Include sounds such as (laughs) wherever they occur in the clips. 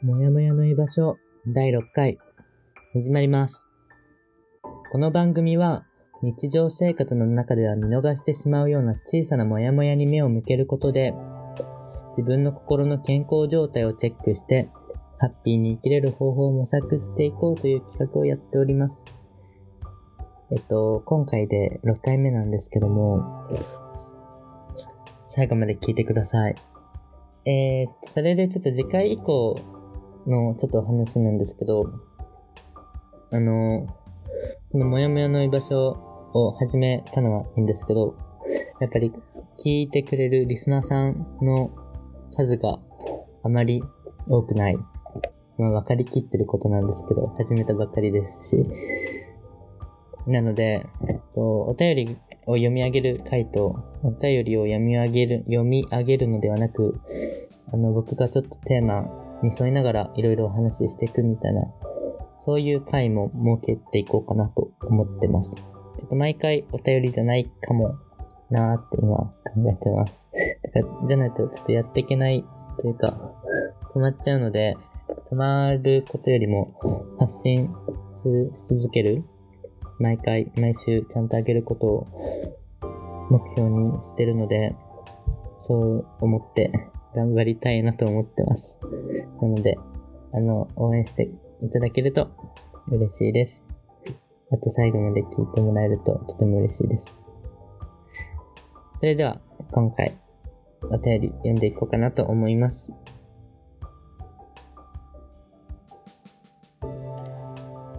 もやもやの居場所第6回始まります。この番組は日常生活の中では見逃してしまうような小さなもやもやに目を向けることで自分の心の健康状態をチェックしてハッピーに生きれる方法を模索していこうという企画をやっております。えっと、今回で6回目なんですけども、最後まで聞いてください。えー、それでちょっと次回以降のちょっと話なんですけど、あの、このもやもやの居場所を始めたのはいいんですけど、やっぱり聞いてくれるリスナーさんの数があまり多くない。まあ分かりきってることなんですけど、始めたばっかりですし。なので、えっと、お便りを読み上げる回と、お便りを読み上げる、読み上げるのではなく、あの、僕がちょっとテーマに沿いながらいろいろお話ししていくみたいな、そういう回も設けていこうかなと思ってます。ちょっと毎回お便りじゃないかもなーって今考えてます。(laughs) だからじゃないとちょっとやっていけないというか、止まっちゃうので、止まることよりも発信し続ける毎回、毎週ちゃんとあげることを目標にしてるので、そう思って頑張りたいなと思ってます。なので、あの、応援していただけると嬉しいです。あと最後まで聞いてもらえるととても嬉しいです。それでは、今回、お便り読んでいこうかなと思います。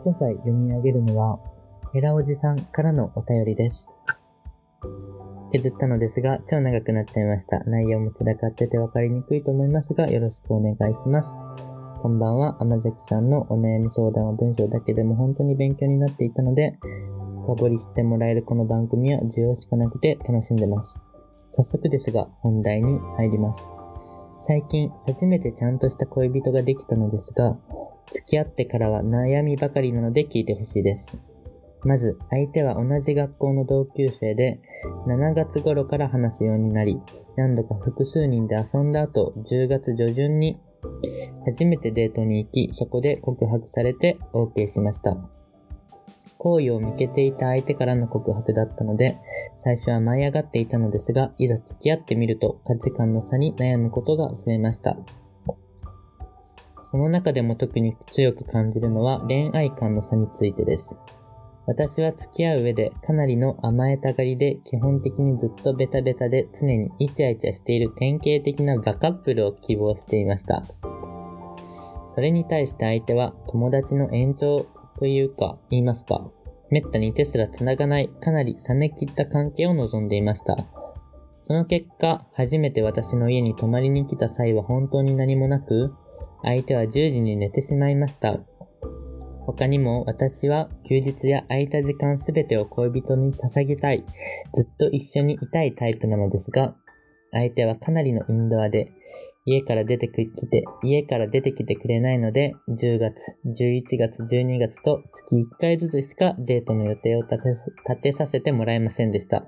今回読み上げるのは、エラおじさんからのお便りです。削ったのですが、超長くなっちゃいました。内容も散らかってて分かりにくいと思いますが、よろしくお願いします。こんばんは、甘崎さんのお悩み相談は文章だけでも本当に勉強になっていたので、深掘りしてもらえるこの番組は需要しかなくて楽しんでます。早速ですが、本題に入ります。最近、初めてちゃんとした恋人ができたのですが、付き合ってからは悩みばかりなので聞いてほしいです。まず、相手は同じ学校の同級生で、7月頃から話すようになり、何度か複数人で遊んだ後、10月上旬に初めてデートに行き、そこで告白されて OK しました。好意を向けていた相手からの告白だったので、最初は舞い上がっていたのですが、いざ付き合ってみると価値観の差に悩むことが増えました。その中でも特に強く感じるのは恋愛観の差についてです。私は付き合う上でかなりの甘えたがりで基本的にずっとベタベタで常にイチャイチャしている典型的なバカップルを希望していました。それに対して相手は友達の延長というか言いますか、めったに手すら繋がないかなり冷め切った関係を望んでいました。その結果、初めて私の家に泊まりに来た際は本当に何もなく、相手は10時に寝てしまいました。他にも私は休日や空いた時間すべてを恋人に捧げたい、ずっと一緒にいたいタイプなのですが、相手はかなりのインドアで、家から出てきて、家から出てきてくれないので、10月、11月、12月と月1回ずつしかデートの予定を立て立てさせてもらえませんでした。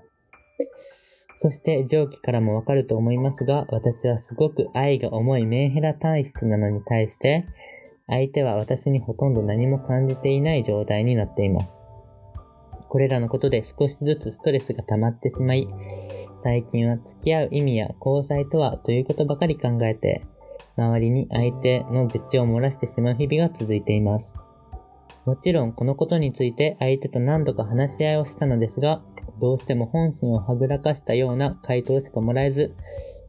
そして上記からもわかると思いますが、私はすごく愛が重いメンヘラ体質なのに対して、相手は私にほとんど何も感じていない状態になっています。これらのことで少しずつストレスが溜まってしまい、最近は付き合う意味や交際とはということばかり考えて、周りに相手の愚痴を漏らしてしまう日々が続いています。もちろんこのことについて相手と何度か話し合いをしたのですが、どうしても本心をはぐらかしたような回答しかもらえず、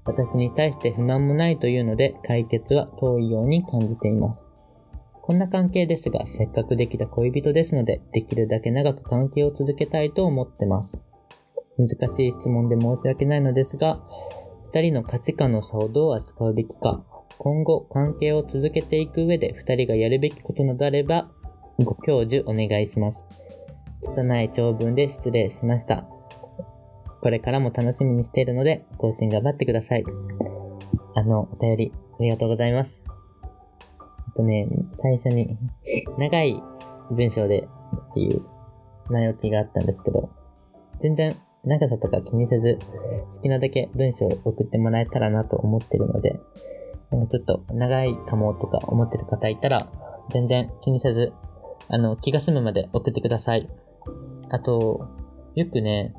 私に対して不満もないというので解決は遠いように感じています。こんな関係ですが、せっかくできた恋人ですので、できるだけ長く関係を続けたいと思ってます。難しい質問で申し訳ないのですが、二人の価値観の差をどう扱うべきか、今後関係を続けていく上で二人がやるべきことなどあれば、ご教授お願いします。拙い長文で失礼しました。これからも楽しみにしているので、更新頑張ってください。あの、お便り、ありがとうございます。とね、最初に、長い文章でっていう前置きがあったんですけど、全然長さとか気にせず、好きなだけ文章を送ってもらえたらなと思ってるので、なんかちょっと長いかもとか思ってる方いたら、全然気にせず、あの、気が済むまで送ってください。あと、よくね、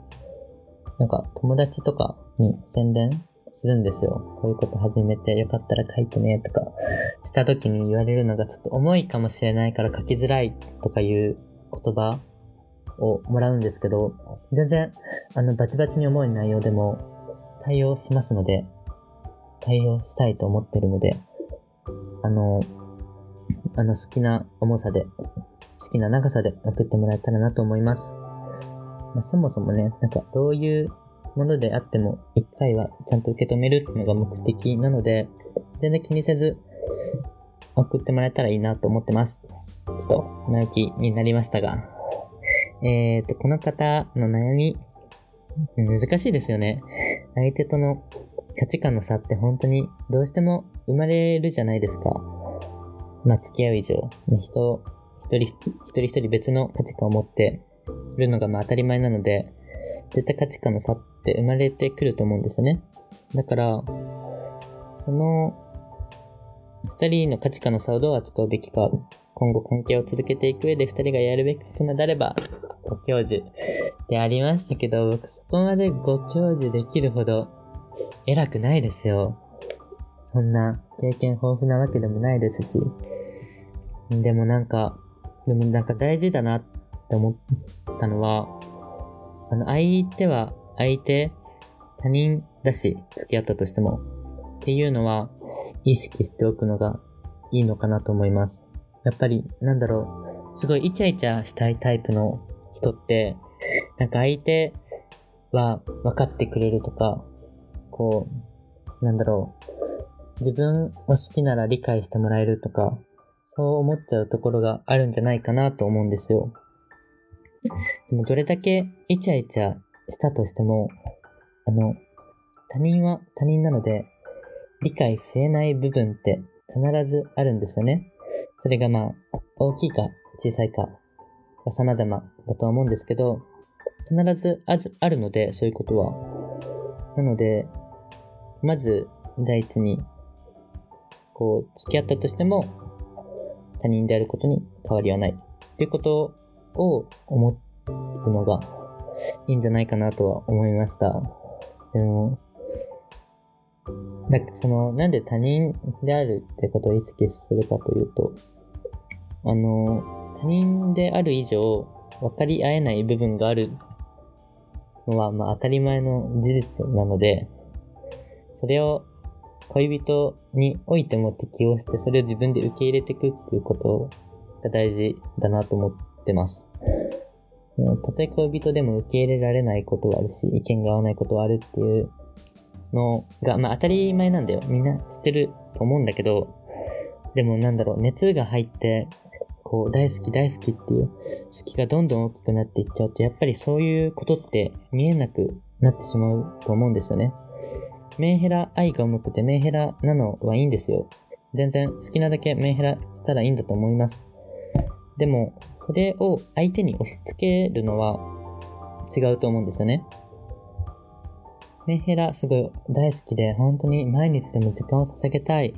なんか友達とかに宣伝するんですよ。こういうこと始めてよかったら書いてねとかした時に言われるのがちょっと重いかもしれないから書きづらいとかいう言葉をもらうんですけど、全然あのバチバチに重い内容でも対応しますので、対応したいと思ってるので、あの、あの好きな重さで、好きな長さで送ってもらえたらなと思います。まあ、そもそもね、なんかどういうものであっても、一回はちゃんと受け止めるっていうのが目的なので、全然気にせず送ってもらえたらいいなと思ってます。ちょっと前置きになりましたが、えっ、ー、と、この方の悩み、難しいですよね。相手との価値観の差って本当にどうしても生まれるじゃないですか。まあ、付き合う以上、人、一人一人一人別の価値観を持ってるのがまあ当たり前なので、絶対価値観の差っって生まれてくると思うんですよね。だから、その二人の価値観の差をどう扱うべきか、今後関係を続けていく上で二人がやるべきことなれば、ご教授でありましたけど、僕そこまでご教授できるほど偉くないですよ。そんな経験豊富なわけでもないですし。でもなんか、でもなんか大事だなって思ったのは、あの、相手は相手、他人だし、付き合ったとしても。っていうのは、意識しておくのがいいのかなと思います。やっぱり、なんだろう、すごいイチャイチャしたいタイプの人って、なんか相手は分かってくれるとか、こう、なんだろう、自分を好きなら理解してもらえるとか、そう思っちゃうところがあるんじゃないかなと思うんですよ。でもどれだけイチャイチャしたとしても、あの、他人は他人なので、理解し得ない部分って必ずあるんですよね。それがまあ、大きいか小さいかは様々だとは思うんですけど、必ずあるので、そういうことは。なので、まず第一に、こう、付き合ったとしても、他人であることに変わりはない。っていうことを思うのがいいんじゃないかなとは思いました。でも、なんかその、なんで他人であるってことを意識するかというと、あの、他人である以上、分かり合えない部分があるのは、まあ当たり前の事実なので、それを恋人においても適応して、それを自分で受け入れていくっていうことが大事だなと思ってます。たとえ恋人でも受け入れられないことはあるし、意見が合わないことはあるっていうのが、まあ当たり前なんだよ。みんな知ってると思うんだけど、でもなんだろう、熱が入って、こう、大好き大好きっていう好きがどんどん大きくなっていっちゃうと、やっぱりそういうことって見えなくなってしまうと思うんですよね。メンヘラ愛が重くてメンヘラなのはいいんですよ。全然好きなだけメンヘラしたらいいんだと思います。でも、それを相手に押し付けるのは違うと思うんですよね。メンヘラすごい大好きで、本当に毎日でも時間を捧げたい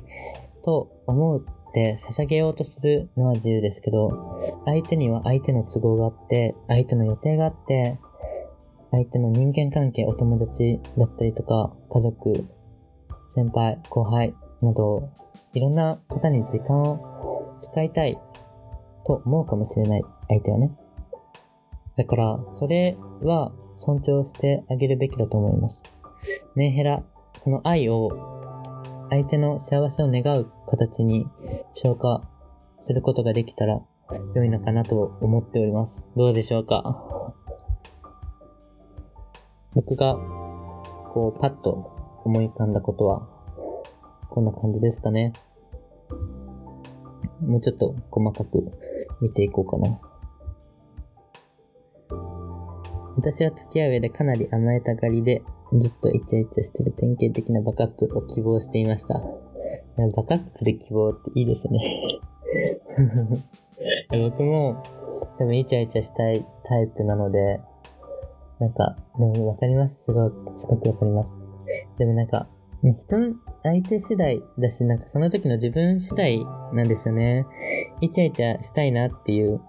と思って捧げようとするのは自由ですけど、相手には相手の都合があって、相手の予定があって、相手の人間関係、お友達だったりとか、家族、先輩、後輩など、いろんな方に時間を使いたいと思うかもしれない、相手はね。だから、それは尊重してあげるべきだと思います。メンヘラ、その愛を相手の幸せを願う形に消化することができたら良いのかなと思っております。どうでしょうか？僕がこうパッと思い浮かんだことはこんな感じですかね。もうちょっと細かく見ていこうかな。私は付き合う上でかなり甘えたがりで、ずっとイチャイチャしてる典型的なバカップを希望していました。バカップで希望っていいですね (laughs) 僕も多分イチャイチャしたいタイプなので、なんか、でもわかります。すごい、すごくわかります。でもなんか、人、相手次第だし、なんかその時の自分次第なんですよね。イチャイチャしたいなっていう、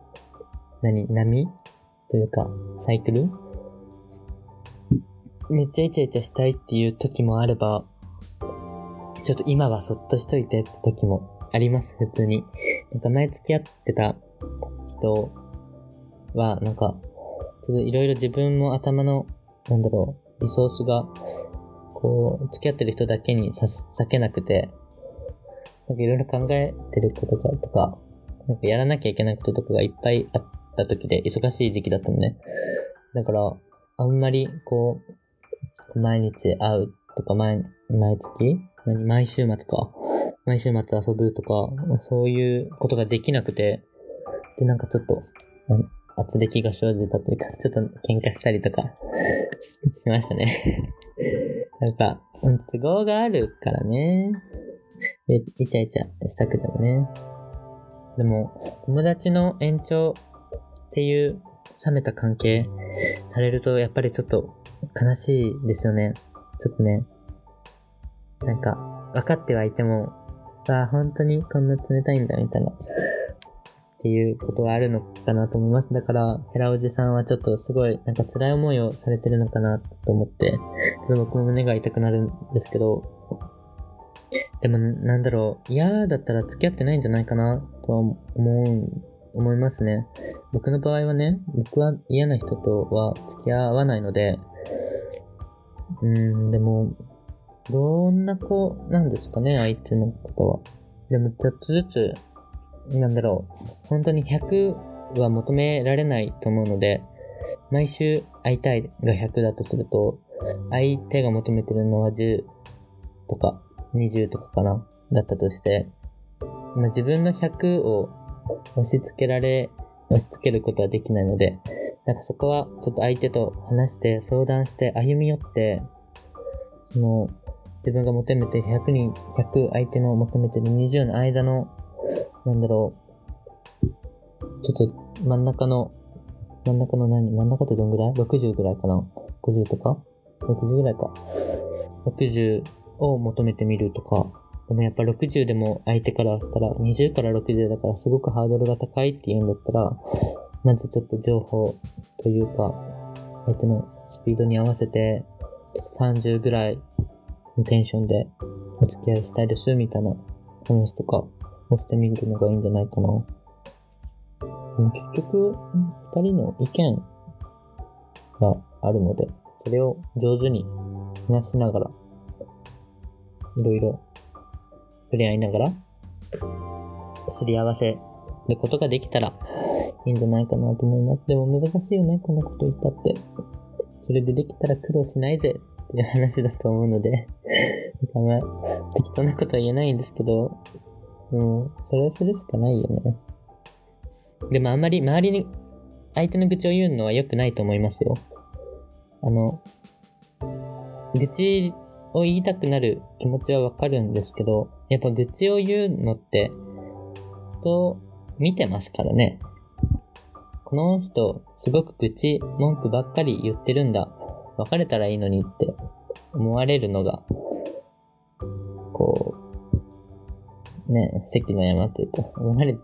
何、波？というか、サイクル？めっちゃイチャイチャしたいっていう時もあれば、ちょっと今はそっとしといてって時もあります、普通に。なんか前付き合ってた人は、なんか、ちょっといろいろ自分も頭の、なんだろう、リソースが、こう、付き合ってる人だけにさ避けなくて、なんかいろいろ考えてることがとか、なんかやらなきゃいけないこととかがいっぱいあった時で、忙しい時期だったのね。だから、あんまり、こう、毎日会うとか、毎、毎月何毎週末か。毎週末遊ぶとか、そういうことができなくて、で、なんかちょっと、圧力が生じたというか、ちょっと喧嘩したりとかしましたねなんか、都合があるからね。イチャイチャしたくてもね。でも、友達の延長っていう冷めた関係されると、やっぱりちょっと悲しいですよね。ちょっとね。なんか、分かってはいても、あ、本当にこんな冷たいんだ、みたいな。っていうことはあるのかなと思います。だから、ヘラおじさんはちょっとすごい、なんか辛い思いをされてるのかなと思って、ちょっと僕も胸が痛くなるんですけど、でも、なんだろう、嫌だったら付き合ってないんじゃないかなとは思う、思いますね。僕の場合はね、僕は嫌な人とは付き合わないので、うん、でも、どんな子なんですかね、相手の方は。でも、ちょっとずつなんだろう、本当に100は求められないと思うので、毎週会いたいが100だとすると、相手が求めてるのは10とか20とかかな、だったとして、まあ、自分の100を押し付けられ、押し付けることはできないので、なんかそこはちょっと相手と話して相談して歩み寄って、その自分が求めて100人、100相手の求めてる20の間のなんだろう、ちょっと真ん中の、真ん中の何？真ん中ってどんぐらい ?60 ぐらいかな ?50 とか ?60 ぐらいか。60を求めてみるとか。でもやっぱ60でも相手からしたら20から60だからすごくハードルが高いって言うんだったら、まずちょっと情報というか、相手のスピードに合わせて、30ぐらいのテンションでお付き合いしたいですみたいな話とか押してみるのがいいんじゃないかな。結局、二人の意見があるので、それを上手に話しながら、いろいろ触れ合いながら、すり合わせることができたらいいんじゃないかなと思います。でも難しいよね、こんなこと言ったって。それでできたら苦労しないぜっていう話だと思うので (laughs) 適当なことは言えないんですけど、う、それをするしかないよね。でもあんまり周りに相手の愚痴を言うのは良くないと思いますよ。あの、愚痴を言いたくなる気持ちはわかるんですけど、やっぱ愚痴を言うのって、人見てますからね。この人、すごく愚痴、文句ばっかり言ってるんだ。別れたらいいのにって思われるのが、こう、ね、関の山というか、思われち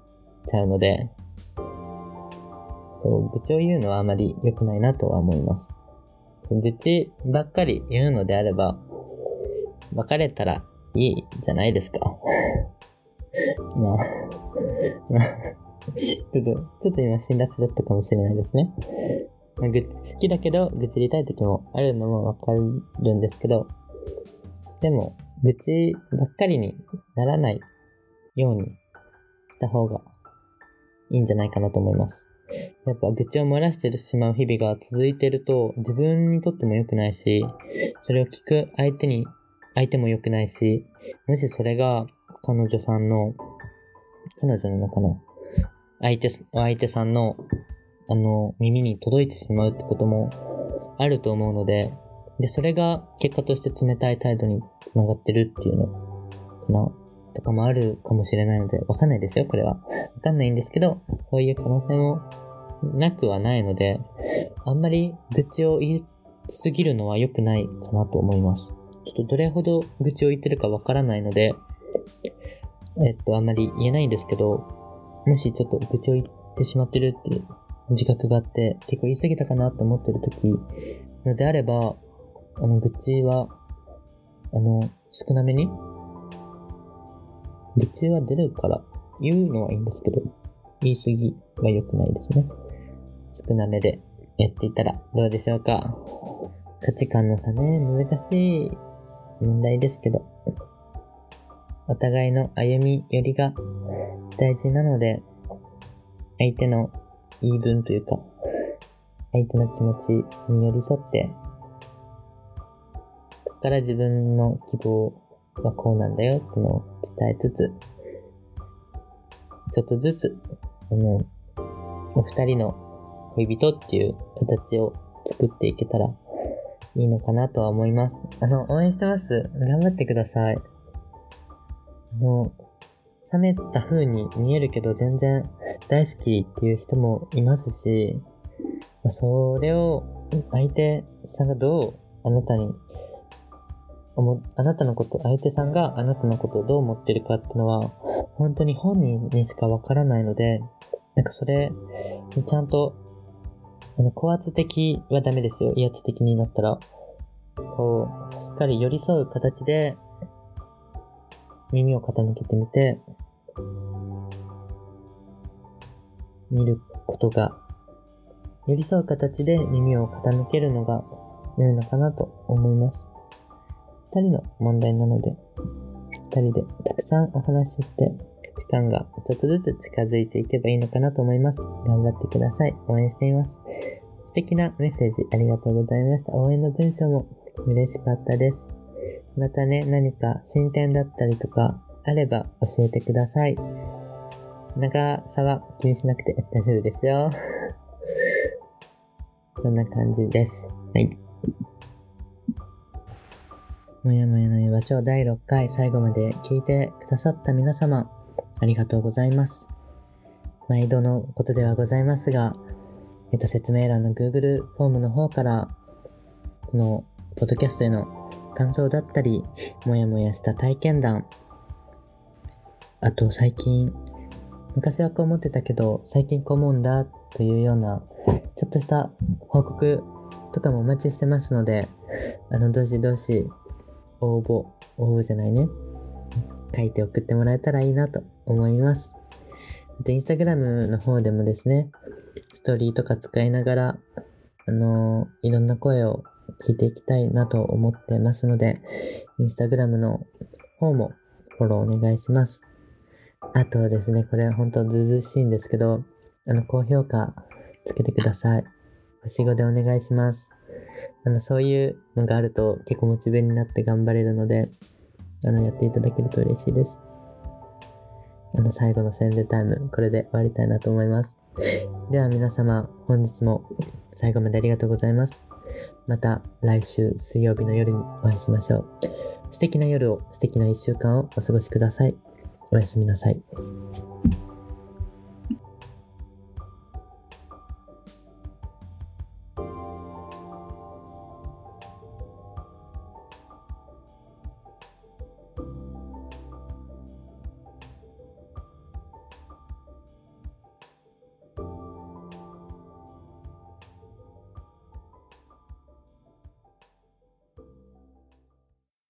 ゃうので、愚痴を言うのはあまり良くないなとは思います。愚痴ばっかり言うのであれば、別れたらいいじゃないですか。(laughs) まあ、まあ、ちょっと、ちょっと今辛辣だったかもしれないですね。まあ、好きだけど、愚痴りたい時もあるのもわかるんですけど、でも、愚痴ばっかりにならないようにした方がいいんじゃないかなと思います。やっぱ愚痴を漏らしてしまう日々が続いてると自分にとっても良くないし、それを聞く相手に、相手も良くないし、もしそれが彼女さんの、彼女なのかな？相手、相手さんの、あの、耳に届いてしまうってこともあると思うので、で、それが結果として冷たい態度につながってるっていうのかな？とかもあるかもしれないので、わかんないですよ、これは。わかんないんですけど、そういう可能性もなくはないので、あんまり愚痴を言いすぎるのは良くないかなと思います。ちょっとどれほど愚痴を言ってるかわからないので、えっと、あんまり言えないんですけど、もしちょっと愚痴を言ってしまってるっていう自覚があって、結構言い過ぎたかなと思ってる時のであれば、あの、愚痴は、あの、少なめに愚痴は出るから言うのはいいんですけど、言い過ぎは良くないですね。少なめでやっていたらどうでしょうか。価値観の差ね、難しい問題ですけど、お互いの歩み寄りが大事なので、相手の言い分というか、相手の気持ちに寄り添って、そこから自分の希望はこうなんだよっていうのを伝えつつ、ちょっとずつ、あの、お二人の恋人っていう形を作っていけたらいいのかなとは思います。あの、応援してます。頑張ってください。あの、冷めた風に見えるけど全然大好きっていう人もいますし、それを相手さんがどうあなたに、あなたのこと、相手さんがあなたのことをどう思ってるかっていうのは、本当に本人にしかわからないので、なんかそれちゃんとあの、高圧的はダメですよ。威圧的になったら。こう、しっかり寄り添う形で、耳を傾けてみて、見ることが、寄り添う形で耳を傾けるのが良いのかなと思います。二人の問題なので、二人でたくさんお話しして、価値観がちょっとずつ近づいていけばいいのかなと思います。頑張ってください。応援しています。素敵なメッセージありがとうございました。応援の文章も嬉しかったです。またね、何か進展だったりとかあれば教えてください。長さは気にしなくて (laughs) 大丈夫ですよ。(laughs) そんな感じです。はい。もやもやの居場所第6回最後まで聞いてくださった皆様、ありがとうございます。毎度のことではございますが、えっと、説明欄の Google フォームの方から、この、ポッドキャストへの感想だったり、もやもやした体験談、あと最近、昔はこう思ってたけど、最近こう思うんだというような、ちょっとした報告とかもお待ちしてますので、あの、どしどし応募、応募じゃないね。書いて送ってもらえたらいいなと思います。あと、インスタグラムの方でもですね、ストーリーとか使いながら、あのー、いろんな声を聞いていきたいなと思ってますので、インスタグラムの方もフォローお願いします。あとはですね、これ本当ずずしいんですけど、あの、高評価つけてください。星5でお願いします。あの、そういうのがあると結構モチベになって頑張れるので、あの、やっていただけると嬉しいです。あの、最後の宣伝タイム、これで終わりたいなと思います。では皆様、本日も最後までありがとうございます。また来週水曜日の夜にお会いしましょう。素敵な夜を、素敵な一週間をお過ごしください。おやすみなさい。